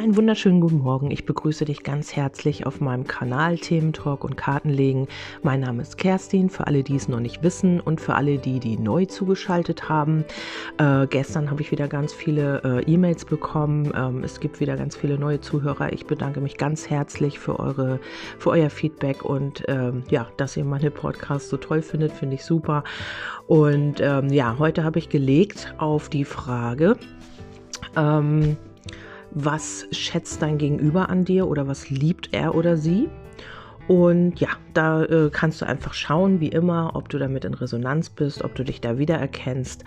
Einen wunderschönen guten Morgen. Ich begrüße dich ganz herzlich auf meinem Kanal Thementalk und Kartenlegen. Mein Name ist Kerstin, für alle, die es noch nicht wissen und für alle, die, die neu zugeschaltet haben. Äh, gestern habe ich wieder ganz viele äh, E-Mails bekommen. Ähm, es gibt wieder ganz viele neue Zuhörer. Ich bedanke mich ganz herzlich für, eure, für euer Feedback und ähm, ja, dass ihr meine Podcasts so toll findet, finde ich super. Und ähm, ja, heute habe ich gelegt auf die Frage, ähm, was schätzt dein Gegenüber an dir oder was liebt er oder sie? Und ja, da äh, kannst du einfach schauen, wie immer, ob du damit in Resonanz bist, ob du dich da wiedererkennst.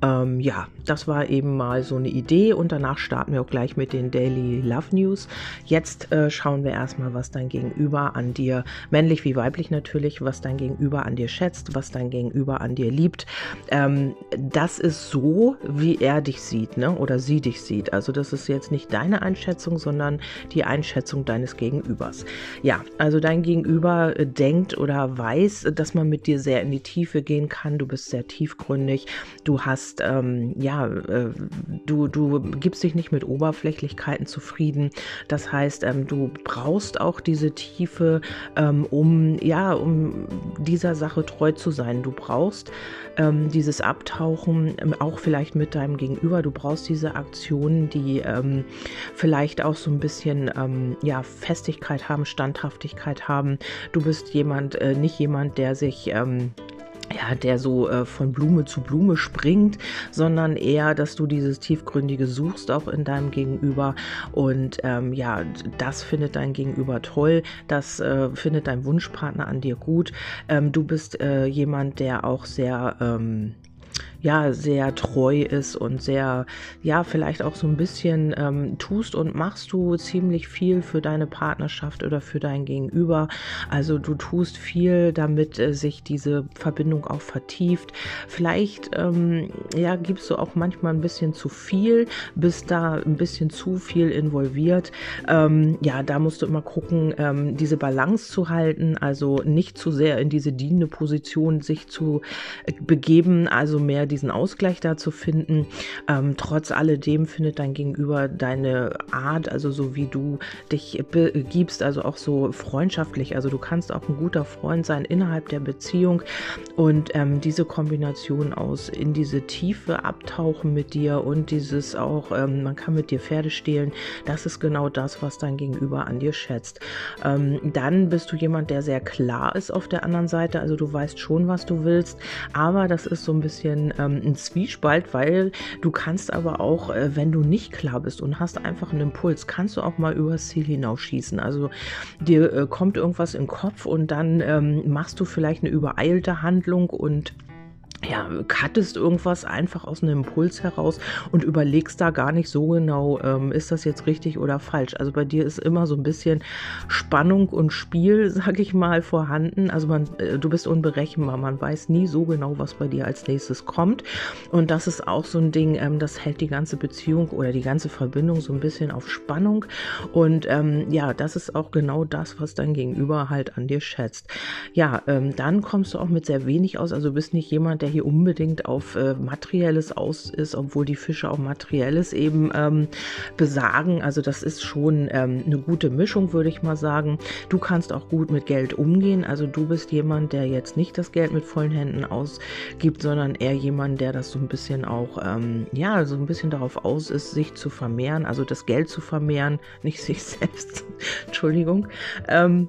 Ähm, ja, das war eben mal so eine Idee und danach starten wir auch gleich mit den Daily Love News. Jetzt äh, schauen wir erstmal, was dein Gegenüber an dir, männlich wie weiblich natürlich, was dein Gegenüber an dir schätzt, was dein Gegenüber an dir liebt. Ähm, das ist so, wie er dich sieht, ne? Oder sie dich sieht. Also das ist jetzt nicht deine Einschätzung, sondern die Einschätzung deines Gegenübers. Ja, also dein Gegenüber äh, denkt oder weiß, dass man mit dir sehr in die Tiefe gehen kann. Du bist sehr tiefgründig. Du hast, ähm, ja, äh, du, du gibst dich nicht mit Oberflächlichkeiten zufrieden. Das heißt, ähm, du brauchst auch diese Tiefe, ähm, um, ja, um dieser Sache treu zu sein. Du brauchst ähm, dieses Abtauchen, ähm, auch vielleicht mit deinem Gegenüber. Du brauchst diese Aktionen, die ähm, vielleicht auch so ein bisschen, ja, Festigkeit haben, Standhaftigkeit haben haben. Du bist jemand, äh, nicht jemand, der sich ähm, ja, der so äh, von Blume zu Blume springt, sondern eher, dass du dieses Tiefgründige suchst auch in deinem Gegenüber und ähm, ja, das findet dein Gegenüber toll, das äh, findet dein Wunschpartner an dir gut. Ähm, du bist äh, jemand, der auch sehr ähm, ja sehr treu ist und sehr, ja, vielleicht auch so ein bisschen ähm, tust und machst du ziemlich viel für deine Partnerschaft oder für dein Gegenüber. Also du tust viel, damit äh, sich diese Verbindung auch vertieft. Vielleicht, ähm, ja, gibst du auch manchmal ein bisschen zu viel, bist da ein bisschen zu viel involviert. Ähm, ja, da musst du immer gucken, ähm, diese Balance zu halten, also nicht zu sehr in diese dienende Position sich zu äh, begeben, also mehr diesen Ausgleich da zu finden. Ähm, trotz alledem findet dein Gegenüber deine Art, also so wie du dich gibst, also auch so freundschaftlich. Also du kannst auch ein guter Freund sein innerhalb der Beziehung und ähm, diese Kombination aus in diese Tiefe abtauchen mit dir und dieses auch, ähm, man kann mit dir Pferde stehlen, das ist genau das, was dein Gegenüber an dir schätzt. Ähm, dann bist du jemand, der sehr klar ist auf der anderen Seite, also du weißt schon, was du willst, aber das ist so ein bisschen ähm, ein Zwiespalt, weil du kannst aber auch, äh, wenn du nicht klar bist und hast einfach einen Impuls, kannst du auch mal übers Ziel hinausschießen. Also dir äh, kommt irgendwas im Kopf und dann ähm, machst du vielleicht eine übereilte Handlung und ja, cuttest irgendwas einfach aus einem Impuls heraus und überlegst da gar nicht so genau, ähm, ist das jetzt richtig oder falsch. Also bei dir ist immer so ein bisschen Spannung und Spiel, sag ich mal, vorhanden. Also man, äh, du bist unberechenbar, man weiß nie so genau, was bei dir als nächstes kommt. Und das ist auch so ein Ding, ähm, das hält die ganze Beziehung oder die ganze Verbindung so ein bisschen auf Spannung. Und ähm, ja, das ist auch genau das, was dein Gegenüber halt an dir schätzt. Ja, ähm, dann kommst du auch mit sehr wenig aus. Also bist nicht jemand, der der hier unbedingt auf äh, Materielles aus ist, obwohl die Fische auch Materielles eben ähm, besagen. Also das ist schon ähm, eine gute Mischung, würde ich mal sagen. Du kannst auch gut mit Geld umgehen. Also du bist jemand, der jetzt nicht das Geld mit vollen Händen ausgibt, sondern eher jemand, der das so ein bisschen auch, ähm, ja, so ein bisschen darauf aus ist, sich zu vermehren, also das Geld zu vermehren, nicht sich selbst. Entschuldigung. Ähm,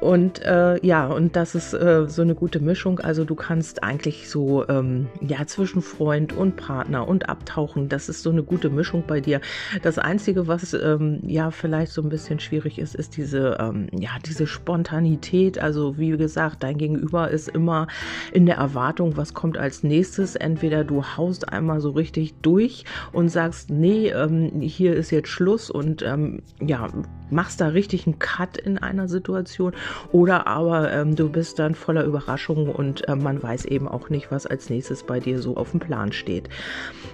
und äh, ja, und das ist äh, so eine gute Mischung. Also du kannst eigentlich so, ähm, ja, zwischen Freund und Partner und abtauchen. Das ist so eine gute Mischung bei dir. Das Einzige, was ähm, ja vielleicht so ein bisschen schwierig ist, ist diese, ähm, ja, diese Spontanität. Also wie gesagt, dein Gegenüber ist immer in der Erwartung, was kommt als nächstes. Entweder du haust einmal so richtig durch und sagst, nee, ähm, hier ist jetzt Schluss und ähm, ja, machst da richtig einen Cut in einer Situation oder aber ähm, du bist dann voller Überraschungen und äh, man weiß eben auch nicht, was als nächstes bei dir so auf dem Plan steht.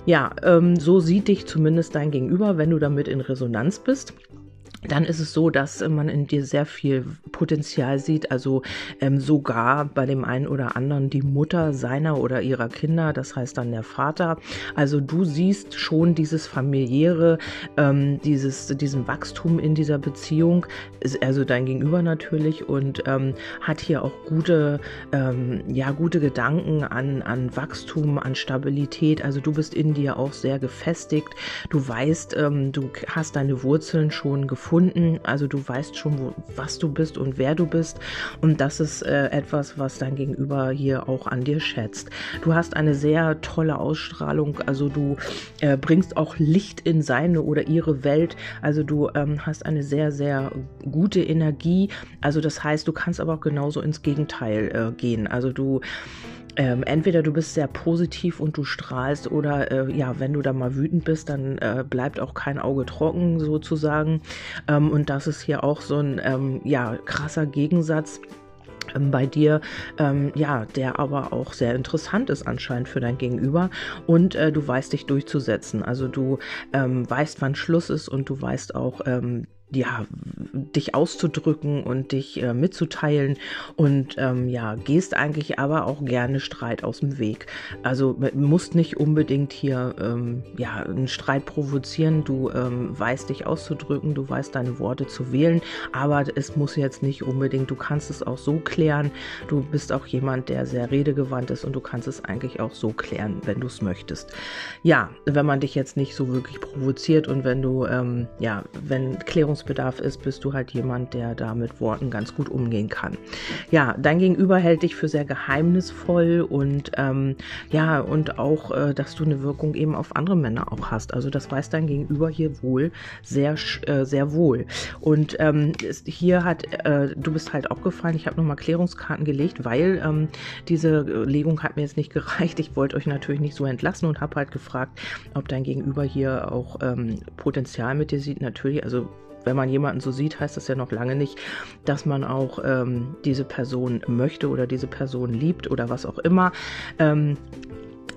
Ja, ähm, so sieht dich zumindest dein Gegenüber, wenn du damit in Resonanz bist. Dann ist es so, dass man in dir sehr viel Potenzial sieht, also ähm, sogar bei dem einen oder anderen die Mutter seiner oder ihrer Kinder, das heißt dann der Vater. Also du siehst schon dieses familiäre, ähm, dieses, diesen Wachstum in dieser Beziehung, also dein Gegenüber natürlich und ähm, hat hier auch gute, ähm, ja, gute Gedanken an, an Wachstum, an Stabilität. Also du bist in dir auch sehr gefestigt. Du weißt, ähm, du hast deine Wurzeln schon gefunden gefunden. Also du weißt schon, wo, was du bist und wer du bist. Und das ist äh, etwas, was dein Gegenüber hier auch an dir schätzt. Du hast eine sehr tolle Ausstrahlung. Also du äh, bringst auch Licht in seine oder ihre Welt. Also du ähm, hast eine sehr, sehr gute Energie. Also das heißt, du kannst aber auch genauso ins Gegenteil äh, gehen. Also du ähm, entweder du bist sehr positiv und du strahlst oder äh, ja, wenn du da mal wütend bist, dann äh, bleibt auch kein Auge trocken sozusagen. Ähm, und das ist hier auch so ein ähm, ja, krasser Gegensatz ähm, bei dir, ähm, ja, der aber auch sehr interessant ist anscheinend für dein Gegenüber und äh, du weißt dich durchzusetzen. Also du ähm, weißt, wann Schluss ist und du weißt auch, ähm, ja, dich auszudrücken und dich äh, mitzuteilen und ähm, ja, gehst eigentlich aber auch gerne Streit aus dem Weg. Also musst nicht unbedingt hier ähm, ja, einen Streit provozieren, du ähm, weißt dich auszudrücken, du weißt deine Worte zu wählen, aber es muss jetzt nicht unbedingt, du kannst es auch so klären, du bist auch jemand, der sehr redegewandt ist und du kannst es eigentlich auch so klären, wenn du es möchtest. Ja, wenn man dich jetzt nicht so wirklich provoziert und wenn du, ähm, ja, wenn Klärungs Handlungsbedarf ist, bist du halt jemand, der da mit Worten ganz gut umgehen kann. Ja, dein Gegenüber hält dich für sehr geheimnisvoll und ähm, ja, und auch, äh, dass du eine Wirkung eben auf andere Männer auch hast. Also das weiß dein Gegenüber hier wohl sehr, äh, sehr wohl. Und ähm, ist, hier hat, äh, du bist halt auch gefallen. Ich habe nochmal Klärungskarten gelegt, weil ähm, diese Legung hat mir jetzt nicht gereicht. Ich wollte euch natürlich nicht so entlassen und habe halt gefragt, ob dein Gegenüber hier auch ähm, Potenzial mit dir sieht. Natürlich, also wenn man jemanden so sieht, heißt das ja noch lange nicht, dass man auch ähm, diese Person möchte oder diese Person liebt oder was auch immer. Ähm,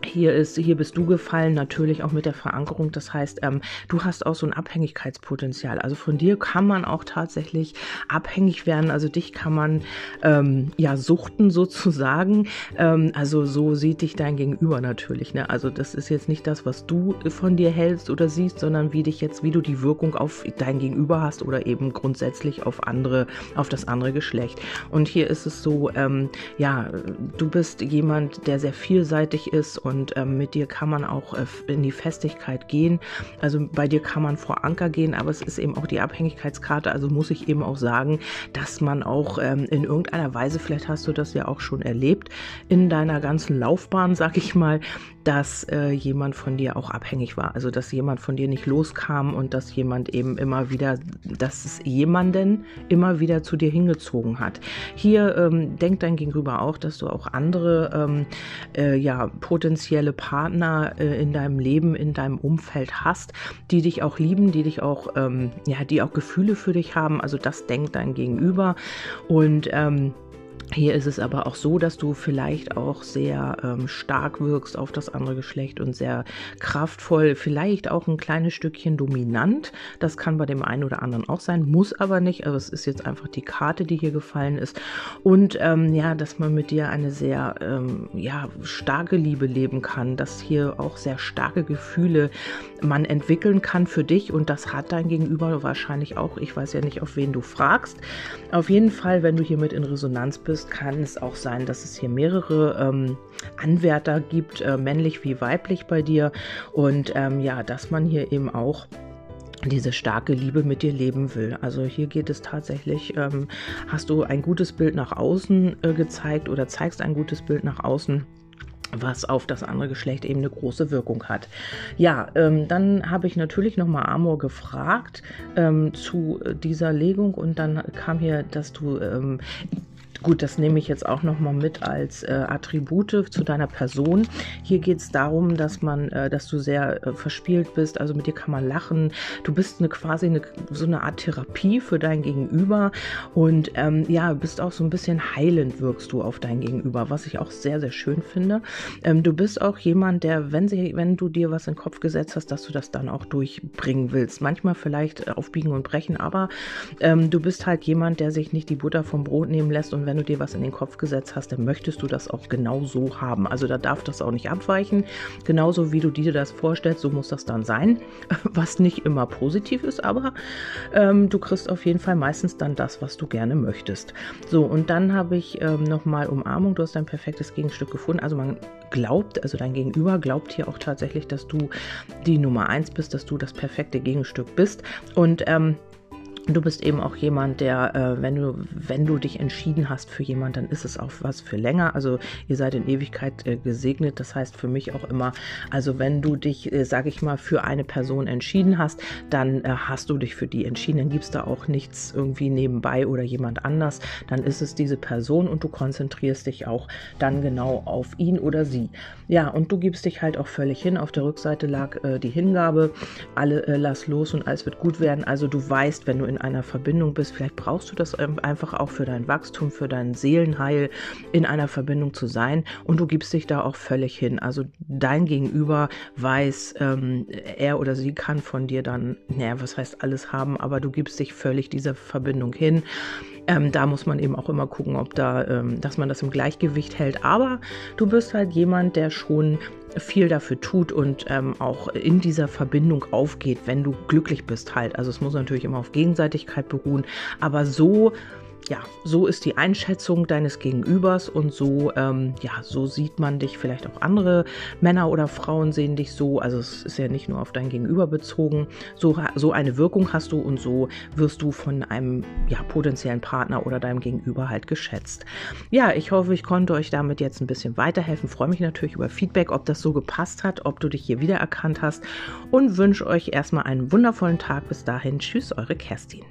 hier ist, hier bist du gefallen, natürlich auch mit der Verankerung. Das heißt, ähm, du hast auch so ein Abhängigkeitspotenzial. Also von dir kann man auch tatsächlich abhängig werden. Also dich kann man ähm, ja suchten sozusagen. Ähm, also so sieht dich dein Gegenüber natürlich. Ne? Also das ist jetzt nicht das, was du von dir hältst oder siehst, sondern wie dich jetzt, wie du die Wirkung auf dein Gegenüber hast oder eben grundsätzlich auf andere, auf das andere Geschlecht. Und hier ist es so, ähm, ja, du bist jemand, der sehr vielseitig ist und ähm, mit dir kann man auch äh, in die Festigkeit gehen. Also bei dir kann man vor Anker gehen, aber es ist eben auch die Abhängigkeitskarte. Also muss ich eben auch sagen, dass man auch ähm, in irgendeiner Weise, vielleicht hast du das ja auch schon erlebt, in deiner ganzen Laufbahn, sag ich mal, dass äh, jemand von dir auch abhängig war. Also dass jemand von dir nicht loskam und dass jemand eben immer wieder, dass es jemanden immer wieder zu dir hingezogen hat. Hier ähm, denkt dein Gegenüber auch, dass du auch andere ähm, äh, ja, potenzielle Partner äh, in deinem Leben, in deinem Umfeld hast, die dich auch lieben, die dich auch, ähm, ja, die auch Gefühle für dich haben. Also das denkt dein Gegenüber. Und ähm, hier ist es aber auch so, dass du vielleicht auch sehr ähm, stark wirkst auf das andere Geschlecht und sehr kraftvoll, vielleicht auch ein kleines Stückchen dominant. Das kann bei dem einen oder anderen auch sein, muss aber nicht. Also es ist jetzt einfach die Karte, die hier gefallen ist. Und ähm, ja, dass man mit dir eine sehr ähm, ja, starke Liebe leben kann, dass hier auch sehr starke Gefühle man entwickeln kann für dich und das hat dein Gegenüber wahrscheinlich auch. Ich weiß ja nicht, auf wen du fragst. Auf jeden Fall, wenn du hiermit in Resonanz bist, kann es auch sein, dass es hier mehrere ähm, Anwärter gibt, äh, männlich wie weiblich bei dir. Und ähm, ja, dass man hier eben auch diese starke Liebe mit dir leben will. Also hier geht es tatsächlich, ähm, hast du ein gutes Bild nach außen äh, gezeigt oder zeigst ein gutes Bild nach außen was auf das andere Geschlecht eben eine große Wirkung hat. Ja, ähm, dann habe ich natürlich nochmal Amor gefragt ähm, zu dieser Legung und dann kam hier, dass du ähm, Gut, das nehme ich jetzt auch nochmal mit als äh, Attribute zu deiner Person. Hier geht es darum, dass man, äh, dass du sehr äh, verspielt bist, also mit dir kann man lachen. Du bist eine quasi eine, so eine Art Therapie für dein Gegenüber und ähm, ja, bist auch so ein bisschen heilend wirkst du auf dein Gegenüber, was ich auch sehr, sehr schön finde. Ähm, du bist auch jemand, der, wenn, sie, wenn du dir was in den Kopf gesetzt hast, dass du das dann auch durchbringen willst. Manchmal vielleicht aufbiegen und brechen, aber ähm, du bist halt jemand, der sich nicht die Butter vom Brot nehmen lässt und wenn du dir was in den Kopf gesetzt hast, dann möchtest du das auch genau so haben. Also da darf das auch nicht abweichen. Genauso wie du dir das vorstellst, so muss das dann sein. Was nicht immer positiv ist, aber ähm, du kriegst auf jeden Fall meistens dann das, was du gerne möchtest. So, und dann habe ich ähm, nochmal Umarmung. Du hast dein perfektes Gegenstück gefunden. Also man glaubt, also dein Gegenüber glaubt hier auch tatsächlich, dass du die Nummer eins bist, dass du das perfekte Gegenstück bist. Und ähm, Du bist eben auch jemand, der, äh, wenn du, wenn du dich entschieden hast für jemand, dann ist es auch was für länger. Also ihr seid in Ewigkeit äh, gesegnet. Das heißt für mich auch immer, also wenn du dich, äh, sage ich mal, für eine Person entschieden hast, dann äh, hast du dich für die entschieden. Dann gibst du auch nichts irgendwie nebenbei oder jemand anders. Dann ist es diese Person und du konzentrierst dich auch dann genau auf ihn oder sie. Ja, und du gibst dich halt auch völlig hin. Auf der Rückseite lag äh, die Hingabe. Alle äh, lass los und alles wird gut werden. Also du weißt, wenn du in einer Verbindung bist. Vielleicht brauchst du das einfach auch für dein Wachstum, für dein Seelenheil, in einer Verbindung zu sein. Und du gibst dich da auch völlig hin. Also dein Gegenüber weiß, ähm, er oder sie kann von dir dann, naja, was heißt alles haben, aber du gibst dich völlig dieser Verbindung hin. Ähm, da muss man eben auch immer gucken, ob da, ähm, dass man das im Gleichgewicht hält. Aber du bist halt jemand, der schon viel dafür tut und ähm, auch in dieser Verbindung aufgeht, wenn du glücklich bist halt. Also es muss natürlich immer auf Gegenseitigkeit beruhen, aber so ja, so ist die Einschätzung deines Gegenübers und so, ähm, ja, so sieht man dich. Vielleicht auch andere Männer oder Frauen sehen dich so. Also es ist ja nicht nur auf dein Gegenüber bezogen. So, so eine Wirkung hast du und so wirst du von einem ja, potenziellen Partner oder deinem Gegenüber halt geschätzt. Ja, ich hoffe, ich konnte euch damit jetzt ein bisschen weiterhelfen. Freue mich natürlich über Feedback, ob das so gepasst hat, ob du dich hier wiedererkannt hast und wünsche euch erstmal einen wundervollen Tag. Bis dahin, tschüss, eure Kerstin.